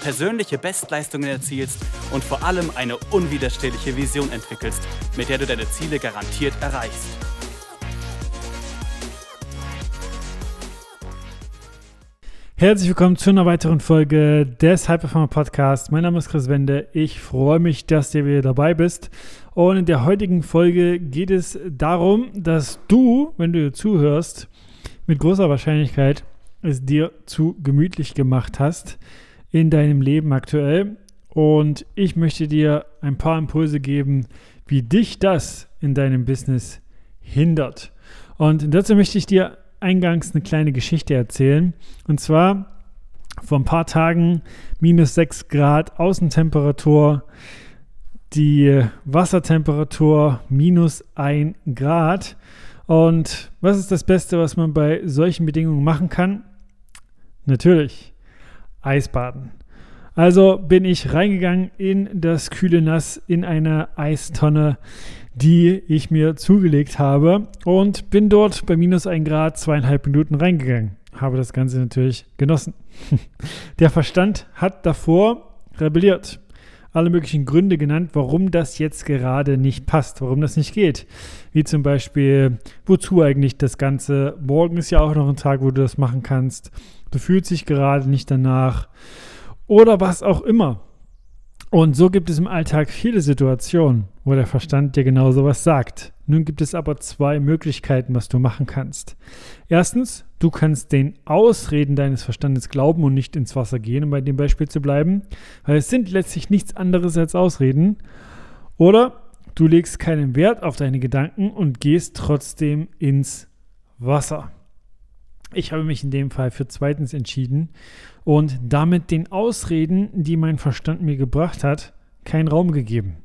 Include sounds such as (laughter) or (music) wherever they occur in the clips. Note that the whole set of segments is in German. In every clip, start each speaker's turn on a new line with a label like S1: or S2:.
S1: persönliche Bestleistungen erzielst und vor allem eine unwiderstehliche Vision entwickelst, mit der du deine Ziele garantiert erreichst.
S2: Herzlich willkommen zu einer weiteren Folge des High Performer Podcasts. Mein Name ist Chris Wende. Ich freue mich, dass du wieder dabei bist. Und in der heutigen Folge geht es darum, dass du, wenn du zuhörst, mit großer Wahrscheinlichkeit es dir zu gemütlich gemacht hast in deinem Leben aktuell. Und ich möchte dir ein paar Impulse geben, wie dich das in deinem Business hindert. Und dazu möchte ich dir eingangs eine kleine Geschichte erzählen. Und zwar vor ein paar Tagen minus 6 Grad Außentemperatur, die Wassertemperatur minus 1 Grad. Und was ist das Beste, was man bei solchen Bedingungen machen kann? Natürlich Eisbaden. Also bin ich reingegangen in das kühle Nass in eine Eistonne, die ich mir zugelegt habe und bin dort bei minus 1 Grad zweieinhalb Minuten reingegangen. Habe das Ganze natürlich genossen. (laughs) Der Verstand hat davor rebelliert. Alle möglichen Gründe genannt, warum das jetzt gerade nicht passt, warum das nicht geht. Wie zum Beispiel, wozu eigentlich das Ganze? Morgen ist ja auch noch ein Tag, wo du das machen kannst du fühlst dich gerade nicht danach oder was auch immer. Und so gibt es im Alltag viele Situationen, wo der Verstand dir genau sowas sagt. Nun gibt es aber zwei Möglichkeiten, was du machen kannst. Erstens, du kannst den Ausreden deines Verstandes glauben und nicht ins Wasser gehen, um bei dem Beispiel zu bleiben, weil es sind letztlich nichts anderes als Ausreden. Oder du legst keinen Wert auf deine Gedanken und gehst trotzdem ins Wasser. Ich habe mich in dem Fall für zweitens entschieden und damit den Ausreden, die mein Verstand mir gebracht hat, keinen Raum gegeben.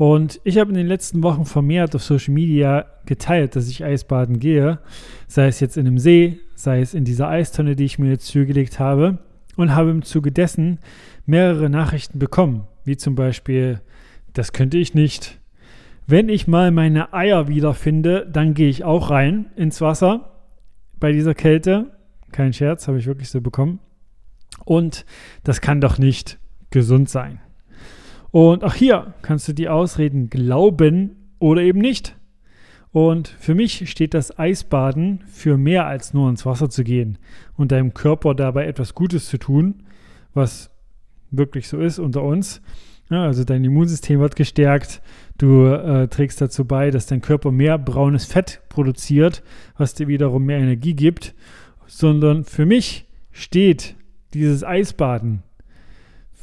S2: Und ich habe in den letzten Wochen vermehrt auf Social Media geteilt, dass ich Eisbaden gehe, sei es jetzt in einem See, sei es in dieser Eistonne, die ich mir jetzt zugelegt habe, und habe im Zuge dessen mehrere Nachrichten bekommen, wie zum Beispiel, das könnte ich nicht. Wenn ich mal meine Eier wiederfinde, dann gehe ich auch rein ins Wasser bei dieser Kälte. Kein Scherz, habe ich wirklich so bekommen. Und das kann doch nicht gesund sein. Und auch hier kannst du die Ausreden glauben oder eben nicht. Und für mich steht das Eisbaden für mehr als nur ins Wasser zu gehen und deinem Körper dabei etwas Gutes zu tun, was wirklich so ist unter uns. Ja, also dein Immunsystem wird gestärkt, du äh, trägst dazu bei, dass dein Körper mehr braunes Fett produziert, was dir wiederum mehr Energie gibt, sondern für mich steht dieses Eisbaden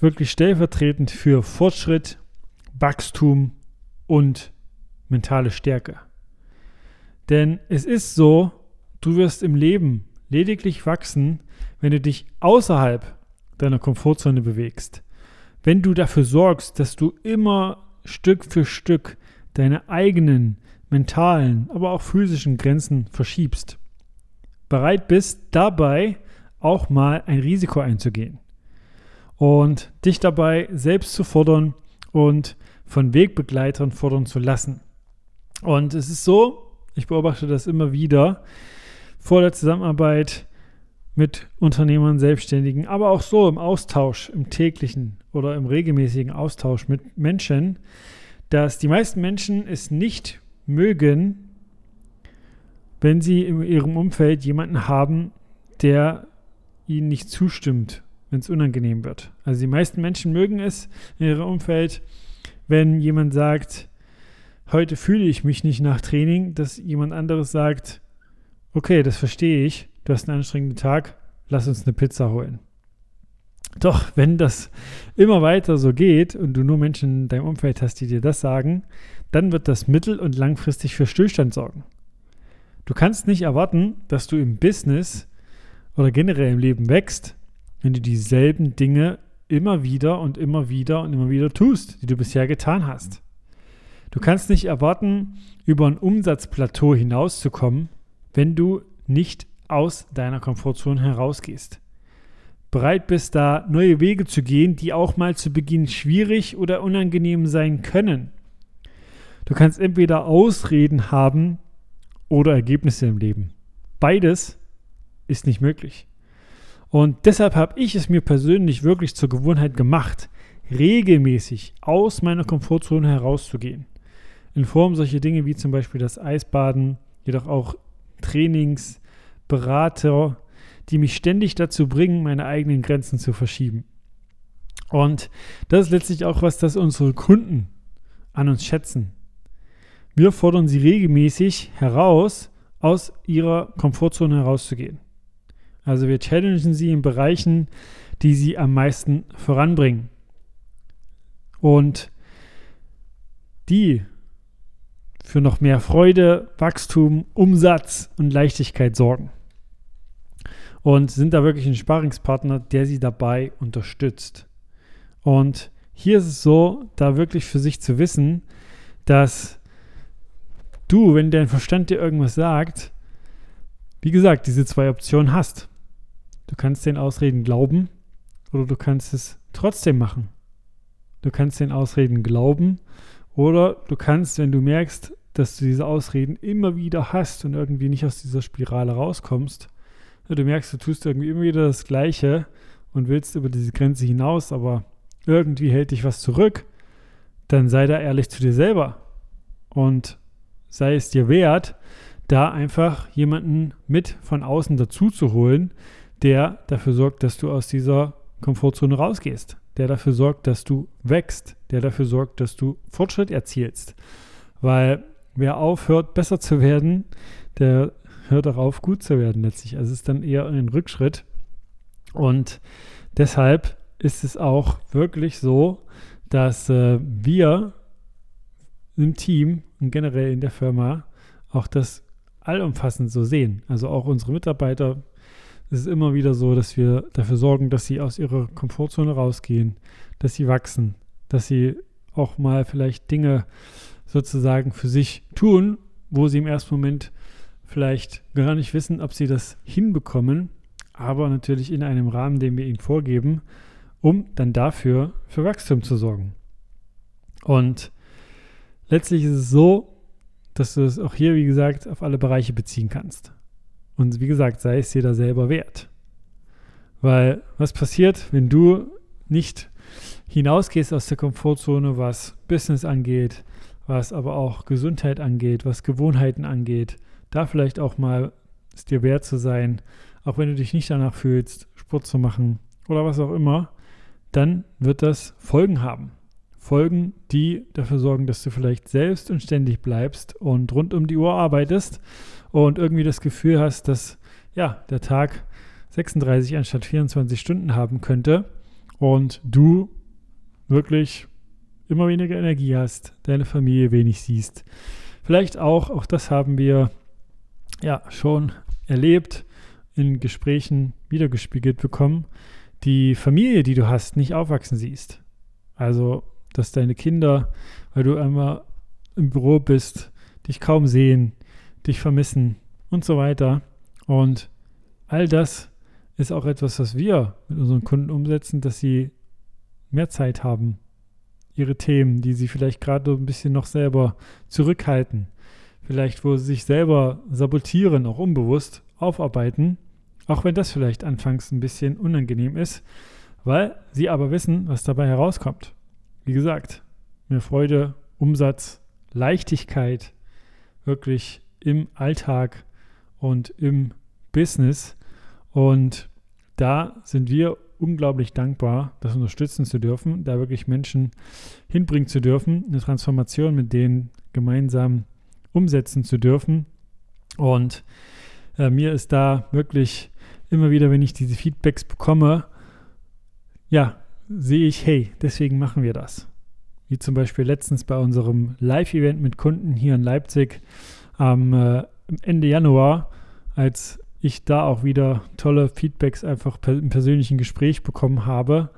S2: wirklich stellvertretend für Fortschritt, Wachstum und mentale Stärke. Denn es ist so, du wirst im Leben lediglich wachsen, wenn du dich außerhalb deiner Komfortzone bewegst wenn du dafür sorgst, dass du immer Stück für Stück deine eigenen mentalen, aber auch physischen Grenzen verschiebst, bereit bist, dabei auch mal ein Risiko einzugehen und dich dabei selbst zu fordern und von Wegbegleitern fordern zu lassen. Und es ist so, ich beobachte das immer wieder, vor der Zusammenarbeit mit Unternehmern, Selbstständigen, aber auch so im Austausch, im täglichen oder im regelmäßigen Austausch mit Menschen, dass die meisten Menschen es nicht mögen, wenn sie in ihrem Umfeld jemanden haben, der ihnen nicht zustimmt, wenn es unangenehm wird. Also die meisten Menschen mögen es in ihrem Umfeld, wenn jemand sagt, heute fühle ich mich nicht nach Training, dass jemand anderes sagt, okay, das verstehe ich, du hast einen anstrengenden Tag, lass uns eine Pizza holen. Doch wenn das immer weiter so geht und du nur Menschen in deinem Umfeld hast, die dir das sagen, dann wird das mittel- und langfristig für Stillstand sorgen. Du kannst nicht erwarten, dass du im Business oder generell im Leben wächst, wenn du dieselben Dinge immer wieder und immer wieder und immer wieder tust, die du bisher getan hast. Du kannst nicht erwarten, über ein Umsatzplateau hinauszukommen, wenn du nicht aus deiner Komfortzone herausgehst. Bereit bist, da neue Wege zu gehen, die auch mal zu Beginn schwierig oder unangenehm sein können. Du kannst entweder Ausreden haben oder Ergebnisse im Leben. Beides ist nicht möglich. Und deshalb habe ich es mir persönlich wirklich zur Gewohnheit gemacht, regelmäßig aus meiner Komfortzone herauszugehen. In Form solcher Dinge wie zum Beispiel das Eisbaden, jedoch auch Trainings, Berater, die mich ständig dazu bringen, meine eigenen Grenzen zu verschieben. Und das ist letztlich auch was, das unsere Kunden an uns schätzen. Wir fordern sie regelmäßig heraus, aus ihrer Komfortzone herauszugehen. Also wir challengen sie in Bereichen, die sie am meisten voranbringen. Und die für noch mehr Freude, Wachstum, Umsatz und Leichtigkeit sorgen. Und sind da wirklich ein Sparingspartner, der sie dabei unterstützt. Und hier ist es so, da wirklich für sich zu wissen, dass du, wenn dein Verstand dir irgendwas sagt, wie gesagt, diese zwei Optionen hast. Du kannst den Ausreden glauben oder du kannst es trotzdem machen. Du kannst den Ausreden glauben oder du kannst, wenn du merkst, dass du diese Ausreden immer wieder hast und irgendwie nicht aus dieser Spirale rauskommst, du merkst, du tust irgendwie immer wieder das Gleiche und willst über diese Grenze hinaus, aber irgendwie hält dich was zurück, dann sei da ehrlich zu dir selber und sei es dir wert, da einfach jemanden mit von außen dazu zu holen, der dafür sorgt, dass du aus dieser Komfortzone rausgehst, der dafür sorgt, dass du wächst, der dafür sorgt, dass du Fortschritt erzielst. Weil wer aufhört, besser zu werden, der hört auch auf, gut zu werden letztlich. Also es ist dann eher ein Rückschritt. Und deshalb ist es auch wirklich so, dass äh, wir im Team und generell in der Firma auch das allumfassend so sehen. Also auch unsere Mitarbeiter es ist immer wieder so, dass wir dafür sorgen, dass sie aus ihrer Komfortzone rausgehen, dass sie wachsen, dass sie auch mal vielleicht Dinge sozusagen für sich tun, wo sie im ersten Moment vielleicht gar nicht wissen, ob sie das hinbekommen, aber natürlich in einem Rahmen, den wir ihnen vorgeben, um dann dafür für Wachstum zu sorgen. Und letztlich ist es so, dass du es auch hier, wie gesagt, auf alle Bereiche beziehen kannst. Und wie gesagt, sei es dir da selber wert. Weil was passiert, wenn du nicht hinausgehst aus der Komfortzone, was Business angeht, was aber auch Gesundheit angeht, was Gewohnheiten angeht, da vielleicht auch mal es dir wert zu sein, auch wenn du dich nicht danach fühlst, Sport zu machen oder was auch immer, dann wird das Folgen haben. Folgen, die dafür sorgen, dass du vielleicht selbst und ständig bleibst und rund um die Uhr arbeitest und irgendwie das Gefühl hast, dass ja, der Tag 36 anstatt 24 Stunden haben könnte und du wirklich immer weniger Energie hast, deine Familie wenig siehst. Vielleicht auch, auch das haben wir ja schon erlebt, in Gesprächen wiedergespiegelt bekommen, die Familie, die du hast, nicht aufwachsen siehst. Also, dass deine Kinder, weil du einmal im Büro bist, dich kaum sehen, dich vermissen und so weiter. Und all das ist auch etwas, was wir mit unseren Kunden umsetzen, dass sie mehr Zeit haben, ihre Themen, die sie vielleicht gerade ein bisschen noch selber zurückhalten, vielleicht wo sie sich selber sabotieren, auch unbewusst aufarbeiten, auch wenn das vielleicht anfangs ein bisschen unangenehm ist, weil sie aber wissen, was dabei herauskommt. Wie gesagt, mehr Freude, Umsatz, Leichtigkeit, wirklich im Alltag und im Business. Und da sind wir unglaublich dankbar, das unterstützen zu dürfen, da wirklich Menschen hinbringen zu dürfen, eine Transformation mit denen gemeinsam umsetzen zu dürfen. Und äh, mir ist da wirklich immer wieder, wenn ich diese Feedbacks bekomme, ja, sehe ich, hey, deswegen machen wir das. Wie zum Beispiel letztens bei unserem Live-Event mit Kunden hier in Leipzig am äh, Ende Januar, als ich da auch wieder tolle Feedbacks einfach per, im persönlichen Gespräch bekommen habe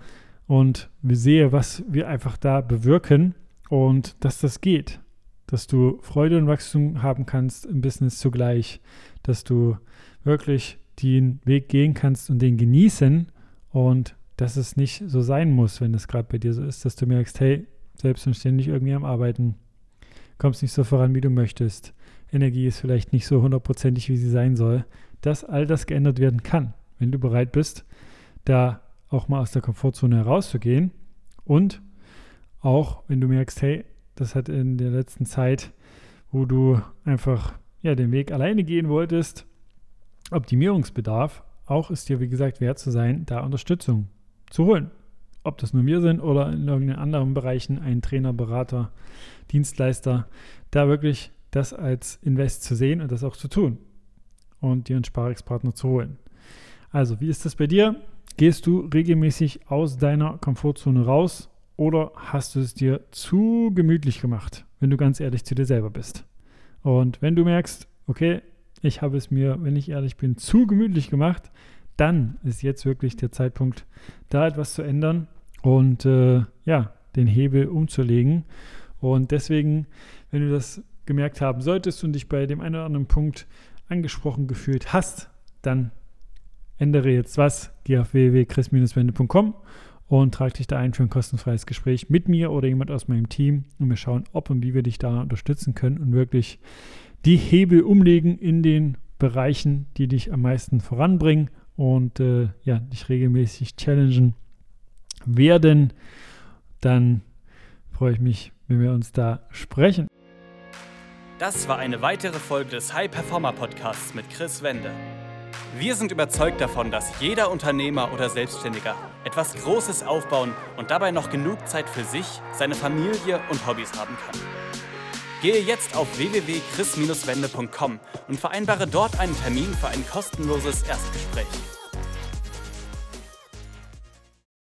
S2: und sehe, was wir einfach da bewirken und dass das geht. dass du Freude und Wachstum haben kannst im Business zugleich, dass du wirklich den Weg gehen kannst und den genießen und dass es nicht so sein muss, wenn es gerade bei dir so ist, dass du merkst, hey, selbst irgendwie am Arbeiten, kommst nicht so voran, wie du möchtest, Energie ist vielleicht nicht so hundertprozentig, wie sie sein soll, dass all das geändert werden kann, wenn du bereit bist, da auch mal aus der Komfortzone herauszugehen und auch wenn du merkst, hey, das hat in der letzten Zeit, wo du einfach ja, den Weg alleine gehen wolltest, Optimierungsbedarf, auch ist dir, wie gesagt, wert zu sein, da Unterstützung zu holen. Ob das nur wir sind oder in irgendeinen anderen Bereichen ein Trainer, Berater, Dienstleister, da wirklich das als Invest zu sehen und das auch zu tun und dir einen Sparexpartner zu holen. Also, wie ist das bei dir? Gehst du regelmäßig aus deiner Komfortzone raus oder hast du es dir zu gemütlich gemacht, wenn du ganz ehrlich zu dir selber bist? Und wenn du merkst, okay, ich habe es mir, wenn ich ehrlich bin, zu gemütlich gemacht, dann ist jetzt wirklich der Zeitpunkt, da etwas zu ändern und äh, ja, den Hebel umzulegen. Und deswegen, wenn du das gemerkt haben solltest und dich bei dem einen oder anderen Punkt angesprochen gefühlt hast, dann ändere jetzt was. Geh auf www.chris-wende.com und trag dich da ein für ein kostenfreies Gespräch mit mir oder jemand aus meinem Team und wir schauen, ob und wie wir dich da unterstützen können und wirklich die Hebel umlegen in den Bereichen, die dich am meisten voranbringen und äh, ja, dich regelmäßig challengen werden. Dann freue ich mich, wenn wir uns da sprechen.
S1: Das war eine weitere Folge des High Performer Podcasts mit Chris Wende. Wir sind überzeugt davon, dass jeder Unternehmer oder Selbstständiger etwas Großes aufbauen und dabei noch genug Zeit für sich, seine Familie und Hobbys haben kann. Gehe jetzt auf www.chris-wende.com und vereinbare dort einen Termin für ein kostenloses Erstgespräch.